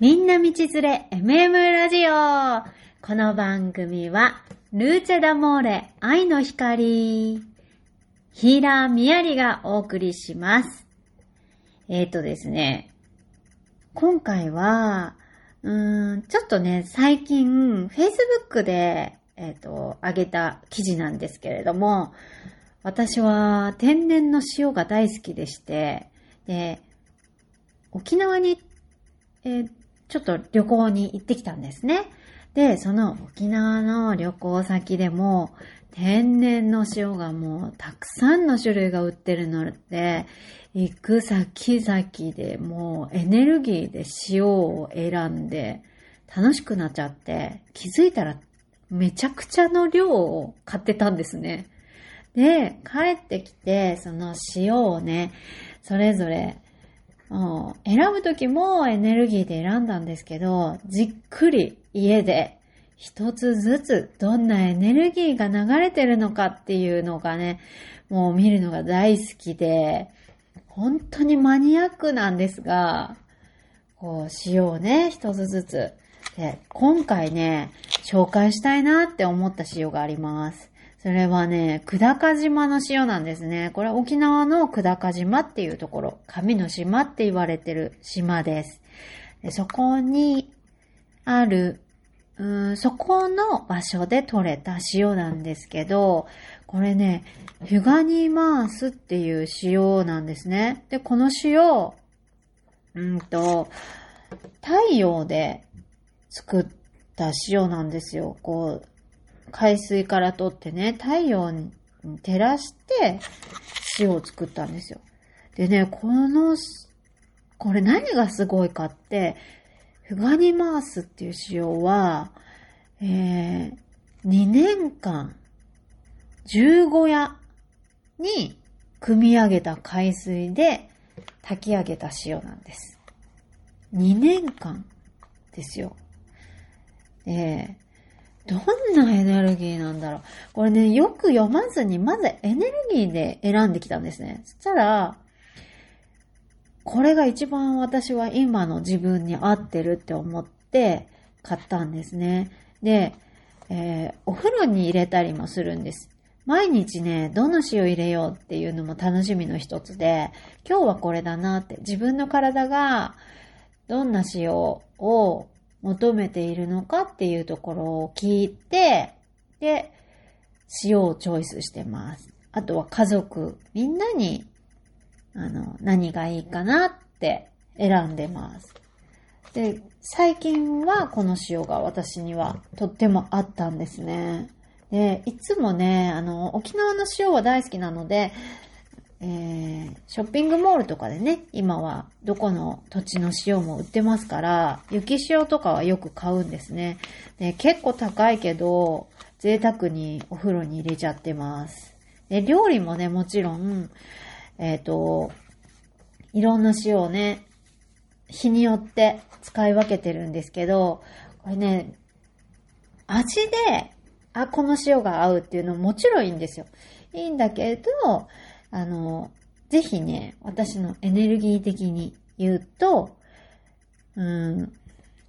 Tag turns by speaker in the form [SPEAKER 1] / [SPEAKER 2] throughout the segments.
[SPEAKER 1] みんな道連れ MM ラジオこの番組は、ルーチェダモーレ愛の光ヒーラーミヤリがお送りします。えっ、ー、とですね、今回は、うん、ちょっとね、最近、Facebook で、えっ、と、上げた記事なんですけれども、私は天然の塩が大好きでして、で、沖縄に、えーちょっと旅行に行ってきたんですね。で、その沖縄の旅行先でも、天然の塩がもうたくさんの種類が売ってるので、行く先々でもうエネルギーで塩を選んで楽しくなっちゃって、気づいたらめちゃくちゃの量を買ってたんですね。で、帰ってきて、その塩をね、それぞれ選ぶときもエネルギーで選んだんですけど、じっくり家で一つずつどんなエネルギーが流れてるのかっていうのがね、もう見るのが大好きで、本当にマニアックなんですが、こう塩をね、一つずつ。で、今回ね、紹介したいなって思った塩があります。それはね、久高島の塩なんですね。これ沖縄の久高島っていうところ、神の島って言われてる島です。でそこにある、うんそこの場所で採れた塩なんですけど、これね、ヒュガニーマースっていう塩なんですね。で、この塩、うんと、太陽で作った塩なんですよ。こう、海水から取ってね、太陽に照らして塩を作ったんですよ。でね、この、これ何がすごいかって、フガニマースっていう塩は、えー、2年間、15夜に汲み上げた海水で炊き上げた塩なんです。2年間ですよ。で、どんなエネルギーなんだろう。これね、よく読まずに、まずエネルギーで選んできたんですね。そしたら、これが一番私は今の自分に合ってるって思って買ったんですね。で、えーお風呂に入れたりもするんです。毎日ね、どの塩入れようっていうのも楽しみの一つで、今日はこれだなって、自分の体がどんな塩を求めているのかっていうところを聞いて、で、塩をチョイスしてます。あとは家族、みんなに、あの、何がいいかなって選んでます。で、最近はこの塩が私にはとってもあったんですね。で、いつもね、あの、沖縄の塩は大好きなので、えーショッピングモールとかでね、今はどこの土地の塩も売ってますから、雪塩とかはよく買うんですね。で、結構高いけど、贅沢にお風呂に入れちゃってます。で、料理もね、もちろん、えっ、と、いろんな塩をね、日によって使い分けてるんですけど、これね、味で、あ、この塩が合うっていうのももちろんいいんですよ。いいんだけど、あの、ぜひね、私のエネルギー的に言うと、うん、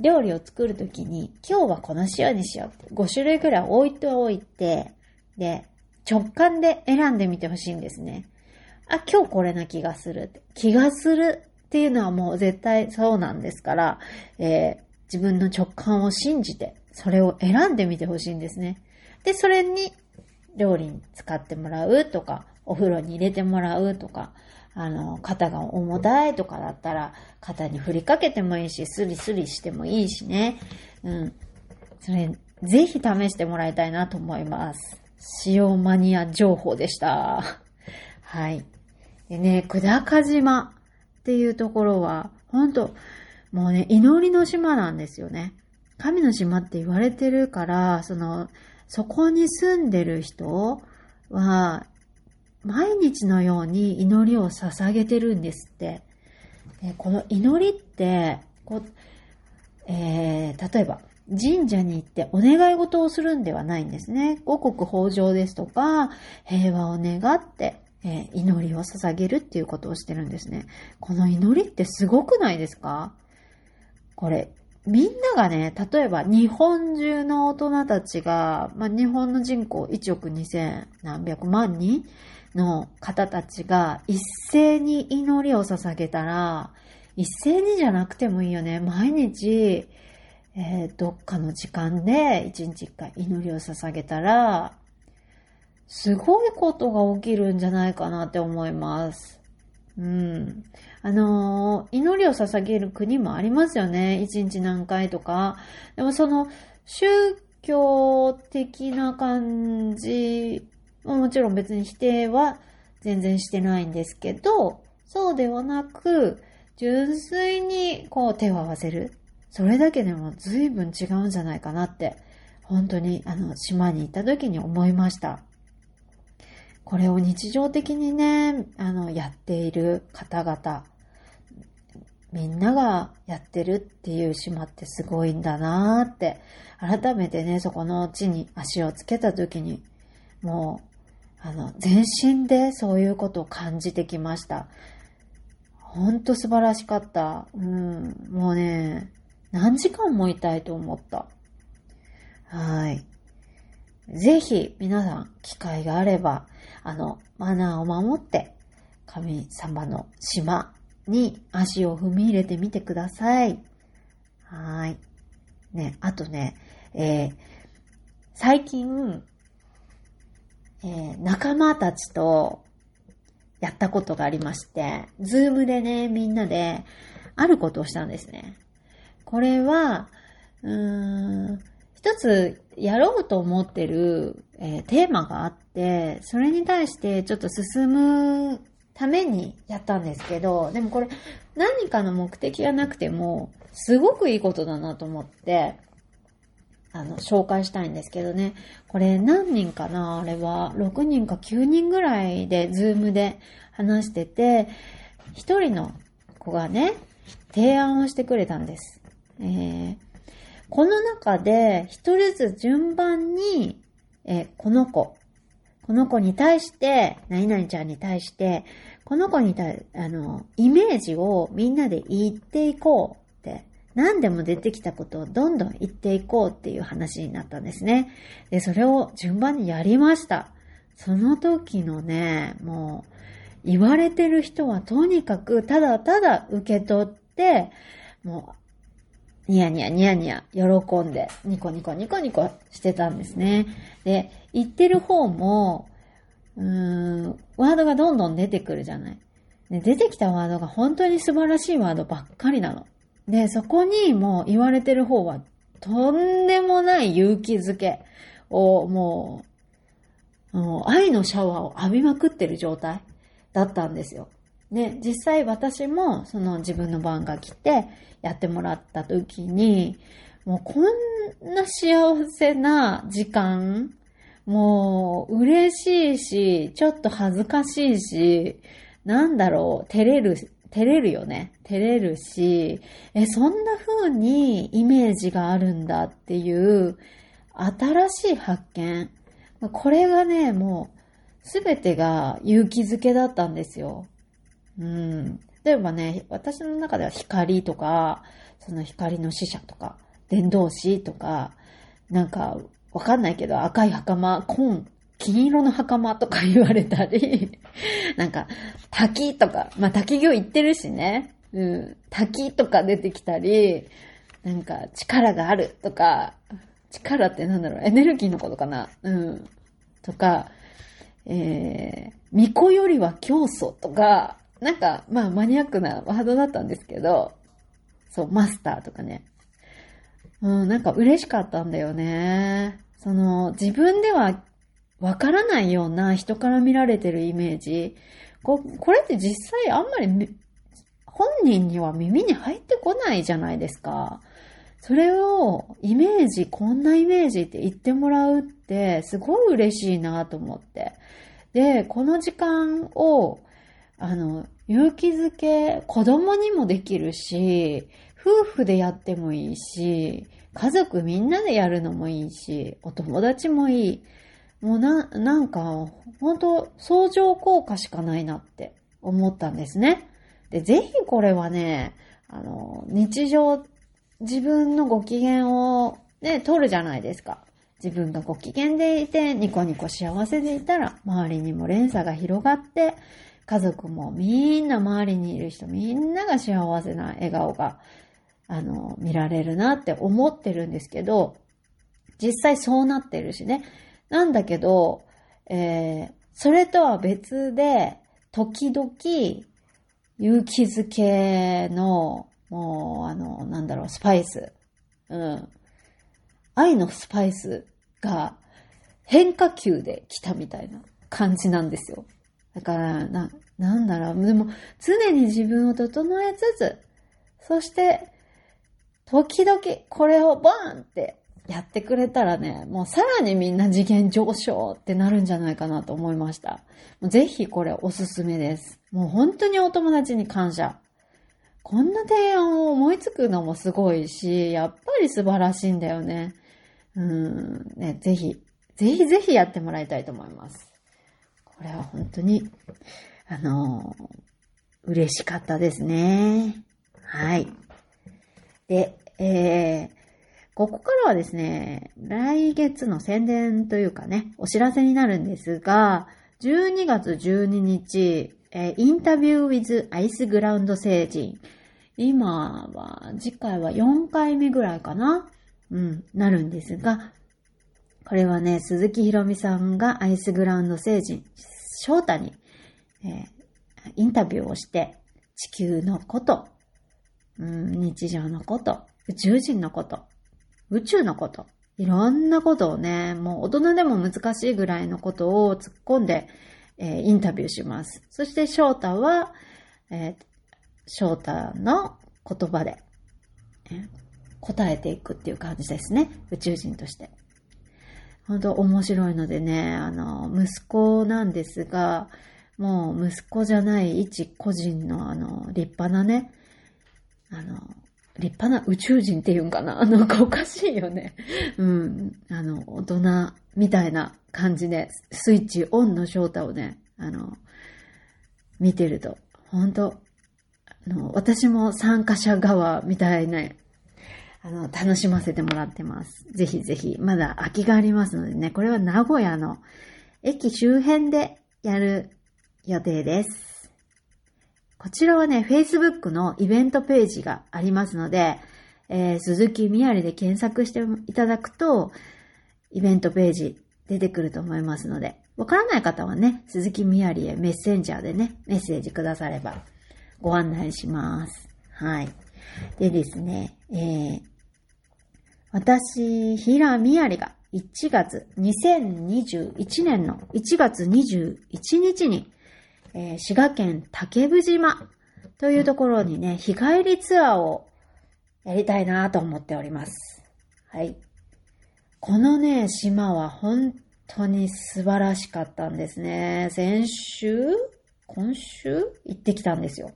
[SPEAKER 1] 料理を作るときに、今日はこの塩にしようって、5種類くらい置いておいて、で、直感で選んでみてほしいんですね。あ、今日これな気がする。気がするっていうのはもう絶対そうなんですから、えー自分の直感を信じて、それを選んでみてほしいんですね。で、それに料理に使ってもらうとか、お風呂に入れてもらうとか、あの、肩が重たいとかだったら、肩に振りかけてもいいし、スリスリしてもいいしね。うん。それ、ぜひ試してもらいたいなと思います。塩マニア情報でした。はい。でね、久高島っていうところは、ほんと、もうね、祈りの島なんですよね。神の島って言われてるから、その、そこに住んでる人は、毎日のように祈りを捧げてるんですって。でこの祈りって、こう、えー、例えば、神社に行ってお願い事をするんではないんですね。五穀豊穣ですとか、平和を願って、えー祈りを捧げるっていうことをしてるんですね。この祈りってすごくないですか？これ、みんながね、例えば日本中の大人たちが、まあ、日本の人口1億2000何百万人の方たちが一斉に祈りを捧げたら、一斉にじゃなくてもいいよね。毎日、えー、どっかの時間で一日一回祈りを捧げたら、すごいことが起きるんじゃないかなって思います。うん。あのー、祈りを捧げる国もありますよね。一日何回とか。でもその、宗教的な感じもちろん別に否定は全然してないんですけど、そうではなく、純粋にこう手を合わせる。それだけでも随分違うんじゃないかなって、本当にあの島に行った時に思いました。これを日常的にね、あの、やっている方々、みんながやってるっていう島ってすごいんだなーって、改めてね、そこの地に足をつけた時に、もう、あの、全身でそういうことを感じてきました。ほんと素晴らしかった。うん、もうね、何時間もいたいと思った。はい。ぜひ皆さん機会があれば、あの、マナーを守って、神様の島に足を踏み入れてみてください。はい。ね、あとね、えー、最近、えー、仲間たちとやったことがありまして、ズームでね、みんなであることをしたんですね。これは、うーん、一つやろうと思ってる、えー、テーマがあって、それに対してちょっと進むためにやったんですけど、でもこれ何かの目的がなくても、すごくいいことだなと思って、あの、紹介したいんですけどね。これ何人かな？あれは、6人か9人ぐらいで、ズームで話してて、一人の子がね、提案をしてくれたんです。えー、この中で一人ずつ順番に、えこの子、この子に対して、何々ちゃんに対して、この子に対、あの、イメージをみんなで言っていこうって、何でも出てきたことをどんどん言っていこうっていう話になったんですね。で、それを順番にやりました。その時のね、もう、言われてる人はとにかくただただ受け取って、もうニヤニヤニヤニヤ喜んで、ニコニコニコニコしてたんですね。で、言ってる方も、うーん、ワードがどんどん出てくるじゃない。で出てきたワードが本当に素晴らしいワードばっかりなの。で、そこにもう言われてる方は、とんでもない勇気づけをもう、もう愛のシャワーを浴びまくってる状態だったんですよ。で、実際私もその自分の番が来てやってもらった時に、もうこんな幸せな時間、もう嬉しいし、ちょっと恥ずかしいし、なんだろう、照れる、照れるよね。照れるし、え、そんな風にイメージがあるんだっていう新しい発見。これがね、もうすべてが勇気づけだったんですよ。うん。例えばね、私の中では光とか、その光の使者とか、伝道師とか、なんか、わかんないけど赤い袴、紺、金色の袴とか言われたり、なんか、滝とか、まあ滝行行ってるしね、うん、滝とか出てきたり、なんか力があるとか、力ってなんだろう、エネルギーのことかなうん。とか、えー、巫女よりは教祖とか、なんか、まあマニアックなワードだったんですけど、そう、マスターとかね。うん、なんか嬉しかったんだよね。その、自分ではわからないような人から見られてるイメージ。ここれって実際あんまり本人には耳に入ってこないじゃないですか。それをイメージ、こんなイメージって言ってもらうってすごい嬉しいなと思って。で、この時間をあの、勇気づけ、子供にもできるし、夫婦でやってもいいし、家族みんなでやるのもいいし、お友達もいい。もうな、なんか、本当相乗効果しかないなって思ったんですね。で、ぜひこれはね、あの、日常自分のご機嫌をね、取るじゃないですか。自分がご機嫌でいて、ニコニコ幸せでいたら、周りにも連鎖が広がって、家族もみんな周りにいる人みんなが幸せな笑顔が、あの、見られるなって思ってるんですけど、実際そうなってるしね。なんだけど、えー、それとは別で、時々、勇気づけの、もう、あの、なんだろう、スパイス。うん。愛のスパイスが変化球で来たみたいな感じなんですよ。だから、な、なんだろう。でも、常に自分を整えつつ、そして、時々これをバーンってやってくれたらね、もうさらにみんな次元上昇ってなるんじゃないかなと思いました。ぜひこれおすすめです。もう本当にお友達に感謝。こんな提案を思いつくのもすごいし、やっぱり素晴らしいんだよね。うん、ね、ぜひ、ぜひぜひやってもらいたいと思います。これは本当に、あのー、嬉しかったですね。はい。で、えー、ここからはですね、来月の宣伝というかね、お知らせになるんですが、12月12日、えー、インタビュー with アイスグラウンド星人。今は、次回は4回目ぐらいかなうん、なるんですが、これはね、鈴木ひろみさんがアイスグラウンド星人、翔太に、えー、インタビューをして、地球のこと、うん、日常のこと、宇宙人のこと、宇宙のこと、いろんなことをね、もう大人でも難しいぐらいのことを突っ込んで、えー、インタビューします。そして翔太は、えー、翔太の言葉で、え答えていくっていう感じですね。宇宙人として。本当面白いのでね、あの、息子なんですが、もう息子じゃない一個人のあの、立派なね、あの、立派な宇宙人っていうんかな？なんかおかしいよね。うん。あの、大人みたいな感じで、スイッチオンの翔太をね、あの、見てると、本当あの、私も参加者側みたいなあの、楽しませてもらってます。ぜひぜひ、まだ空きがありますのでね、これは名古屋の駅周辺でやる予定です。こちらはね、Facebook のイベントページがありますので、えー、鈴木みやりで検索していただくと、イベントページ出てくると思いますので、わからない方はね、鈴木みやりへメッセンジャーでね、メッセージくださればご案内します。はい。でですね、えー、私、平みやりが1月、2021年の1月21日に、えー、滋賀県竹生島というところにね、日帰りツアーをやりたいなと思っております。はい。このね、島は本当に素晴らしかったんですね。先週？今週？行ってきたんですよ。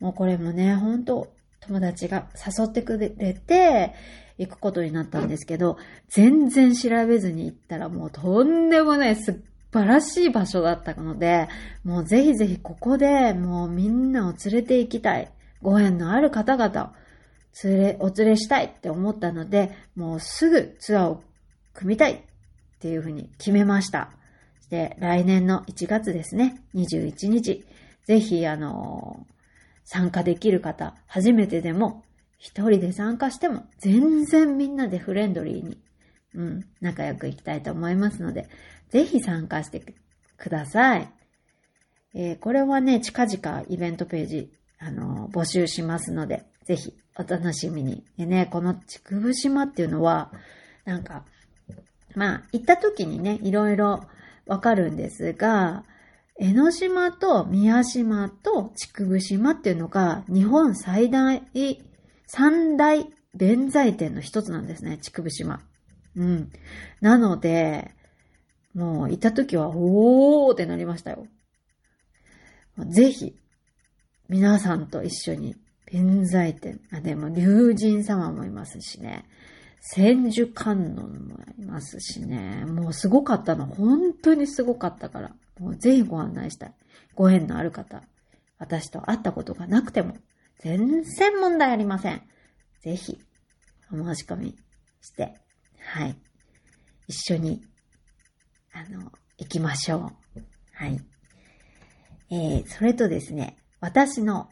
[SPEAKER 1] もうこれもね、本当友達が誘ってくれて、行くことになったんですけど、全然調べずに行ったらもうとんでもない素晴らしい場所だったので、もうぜひぜひここでもうみんなを連れて行きたい。ご縁のある方々を連れ、お連れしたいって思ったので、もうすぐツアーを組みたいっていうふうに決めました。で、来年の1月ですね、21日、ぜひあのー、参加できる方、初めてでも一人で参加しても全然みんなでフレンドリーに、うん、仲良くいきたいと思いますので、ぜひ参加してください。えー、これはね、近々イベントページ、あのー、募集しますので、ぜひお楽しみに。でね、この竹生島っていうのは、なんか、まあ、行った時にね、いろいろわかるんですが、江ノ島と宮島と竹生島っていうのが日本最大三大弁財天の一つなんですね、竹生島。うん。なので、もう行った時は、おーってなりましたよ。ぜひ、皆さんと一緒に、弁財天、あ、でも、竜神様もいますしね。千手観音もいますしね。もうすごかったの。本当にすごかったから。もうぜひご案内したい。ご縁のある方。私と会ったことがなくても全然問題ありません。ぜひ、お申し込みして、はい。一緒に、あの、行きましょう。はい。えー、それとですね、私の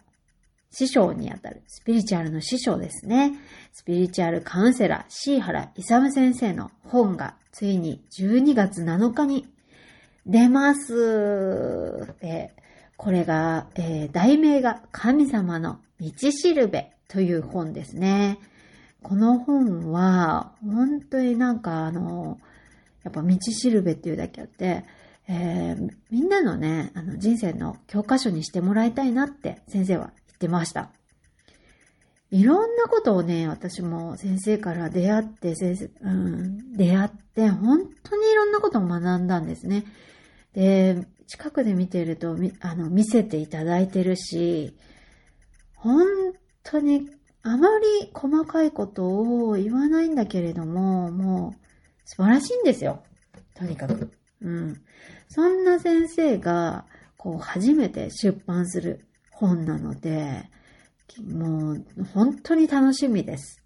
[SPEAKER 1] 師匠にあたる、スピリチュアルの師匠ですね。スピリチュアルカウンセラー、シーハラ・イサム先生の本が、ついに12月7日に出ます。で、これが、えー、題名が神様の道しるべという本ですね。この本は、本当になんかあの、やっぱ道しるべっていうだけあって、えー、みんなのね、あの人生の教科書にしてもらいたいなって先生は言ってました。いろんなことをね、私も先生から出会って、先生、うん、出会って、本当にいろんなことを学んだんですね。で、近くで見てると、あの、見せていただいてるし、本当にあまり細かいことを言わないんだけれども、もう素晴らしいんですよ。とにかく。うん。そんな先生が、こう、初めて出版する本なので、もう、本当に楽しみです。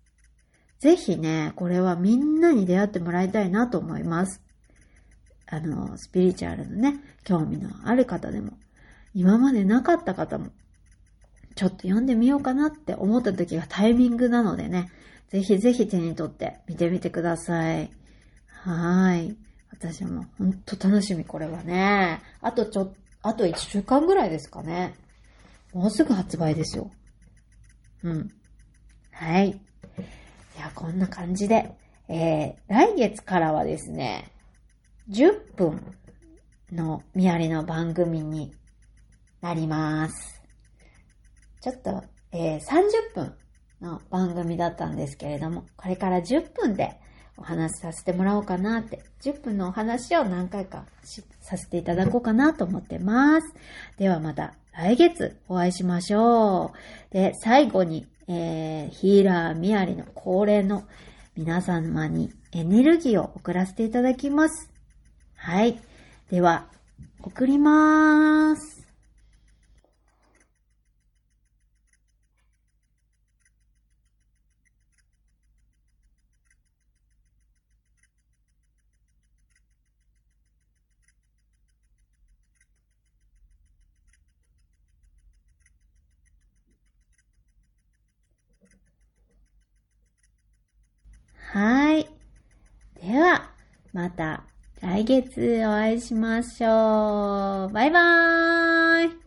[SPEAKER 1] ぜひね、これはみんなに出会ってもらいたいなと思います。あの、スピリチュアルのね、興味のある方でも、今までなかった方も、ちょっと読んでみようかなって思った時がタイミングなのでね、ぜひぜひ手に取って見てみてください。はい。私もほんと楽しみ、これはね。あとちょ、あと1週間ぐらいですかね。もうすぐ発売ですよ。うん。はい。じゃあ、こんな感じで、えー、来月からはですね、10分のみやりの番組になります。ちょっと、えー、30分の番組だったんですけれども、これから10分でお話しさせてもらおうかなって、10分のお話を何回かさせていただこうかなと思ってます。ではまた来月お会いしましょう。で、最後に、えー、ヒーラーみやりの恒例の皆様にエネルギーを送らせていただきます。はい。では、送りまーす。はい。では、また来月お会いしましょう。バイバーイ